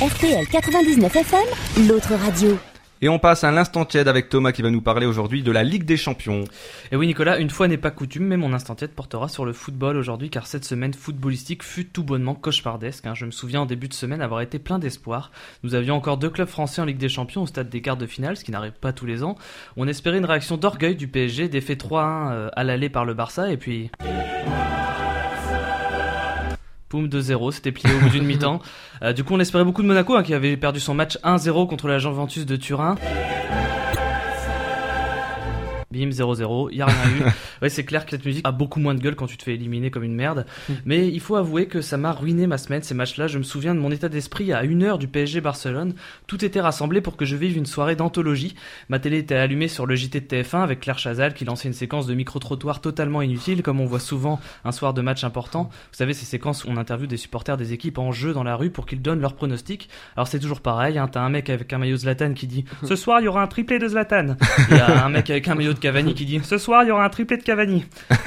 RTL 99 FM, l'autre radio. Et on passe à l'instant tiède avec Thomas qui va nous parler aujourd'hui de la Ligue des Champions. Et oui Nicolas, une fois n'est pas coutume, mais mon instant tiède portera sur le football aujourd'hui car cette semaine footballistique fut tout bonnement cauchemardesque. Hein. Je me souviens en début de semaine avoir été plein d'espoir. Nous avions encore deux clubs français en Ligue des Champions au stade des quarts de finale, ce qui n'arrive pas tous les ans. On espérait une réaction d'orgueil du PSG, défait 3-1 euh, à l'aller par le Barça et puis... Poum 2-0, c'était plié au bout d'une mi-temps. Euh, du coup, on espérait beaucoup de Monaco, hein, qui avait perdu son match 1-0 contre la Juventus de Turin. Bim 0-0, y a rien eu. Ouais, c'est clair que cette musique a beaucoup moins de gueule quand tu te fais éliminer comme une merde. Mais il faut avouer que ça m'a ruiné ma semaine, ces matchs-là. Je me souviens de mon état d'esprit à une heure du PSG Barcelone. Tout était rassemblé pour que je vive une soirée d'anthologie. Ma télé était allumée sur le JT de TF1 avec Claire Chazal qui lançait une séquence de micro-trottoir totalement inutile, comme on voit souvent un soir de match important. Vous savez, ces séquences où on interviewe des supporters des équipes en jeu dans la rue pour qu'ils donnent leurs pronostics. Alors c'est toujours pareil, hein. t'as un mec avec un maillot Zlatan qui dit Ce soir il y aura un triplé de Zlatan. Il y a un mec avec un maillot de Cavani qui dit Ce soir il y aura un triplé de Cavani.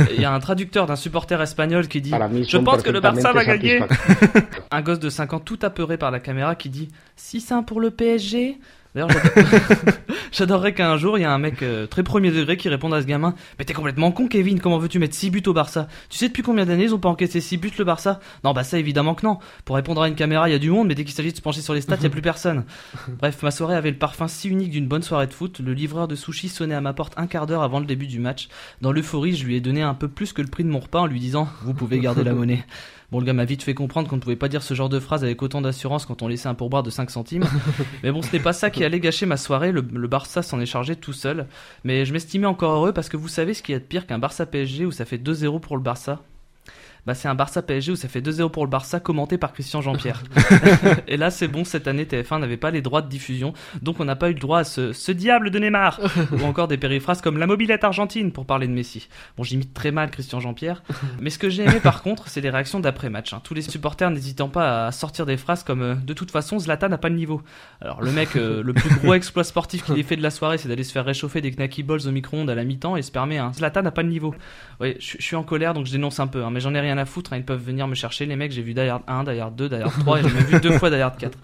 Il y a un traducteur d'un supporter espagnol qui dit Je pense que le Barça va gagner. un gosse de 5 ans tout apeuré par la caméra qui dit 6-1 pour le PSG. D'ailleurs, j'adore- j'adorerais qu'un jour il y a un mec euh, très premier degré qui réponde à ce gamin Mais t'es complètement con, Kevin, comment veux-tu mettre 6 buts au Barça? Tu sais depuis combien d'années ils ont pas encaissé 6 buts le Barça? Non, bah ça évidemment que non. Pour répondre à une caméra, il y a du monde, mais dès qu'il s'agit de se pencher sur les stats, il y a plus personne. Bref, ma soirée avait le parfum si unique d'une bonne soirée de foot. Le livreur de sushi sonnait à ma porte un quart d'heure avant le début du match. Dans l'euphorie, je lui ai donné un peu plus que le prix de mon repas en lui disant Vous pouvez garder la monnaie. Bon, le gars m'a vite fait comprendre qu'on ne pouvait pas dire ce genre de phrase avec autant d'assurance quand on laissait un pourboire de 5 centimes. Mais bon, ce n'est pas ça qui allait gâcher ma soirée. Le, le Barça s'en est chargé tout seul. Mais je m'estimais encore heureux parce que vous savez ce qu'il y a de pire qu'un Barça PSG où ça fait 2-0 pour le Barça bah, c'est un Barça PSG où ça fait 2-0 pour le Barça commenté par Christian Jean-Pierre. et là, c'est bon, cette année, TF1 n'avait pas les droits de diffusion, donc on n'a pas eu le droit à ce, ce diable de Neymar, ou encore des périphrases comme la mobilette argentine pour parler de Messi. Bon, j'imite très mal Christian Jean-Pierre, mais ce que j'ai aimé par contre, c'est les réactions d'après-match. hein. Tous les supporters n'hésitant pas à sortir des phrases comme euh, de toute façon, Zlatan n'a pas le niveau. Alors le mec, euh, le plus gros exploit sportif qu'il ait fait de la soirée, c'est d'aller se faire réchauffer des knacky balls au micro-ondes à la mi-temps et se permet un Zlatan n'a pas le niveau. Oui, je je suis en colère donc je dénonce un peu, hein, mais j'en ai rien à foutre. hein, ils peuvent venir me chercher, les mecs. J'ai vu Die Hard 1, Die Hard 2, Die Hard 3 et j'ai même vu deux fois Die Hard 4.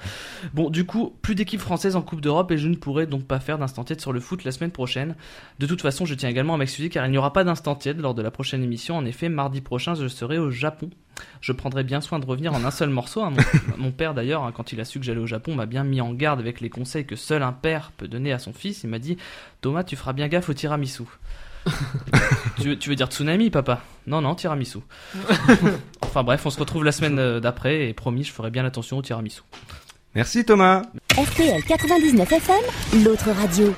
Bon, du coup, plus d'équipe française en Coupe d'Europe et je ne pourrai donc pas faire d'instant sur le foot la semaine prochaine. De toute façon, je tiens également à m'excuser car il n'y aura pas d'instant lors de la prochaine émission. En effet, mardi prochain, je serai au Japon. Je prendrai bien soin de revenir en un seul morceau. hein. Mon, mon père, d'ailleurs, hein, quand il a su que j'allais au Japon, m'a bien mis en garde avec les conseils que seul un père peut donner à son fils. Il m'a dit Thomas, tu feras bien gaffe au tiramisu. tu, veux, tu veux dire tsunami, papa? Non, non, tiramisu. enfin bref, on se retrouve la semaine euh, d'après et promis, je ferai bien attention au tiramisu. Merci Thomas. RTL 99 FM, l'autre radio.